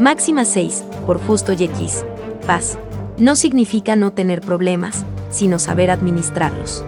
Máxima 6, por Justo y X. Paz. No significa no tener problemas, sino saber administrarlos.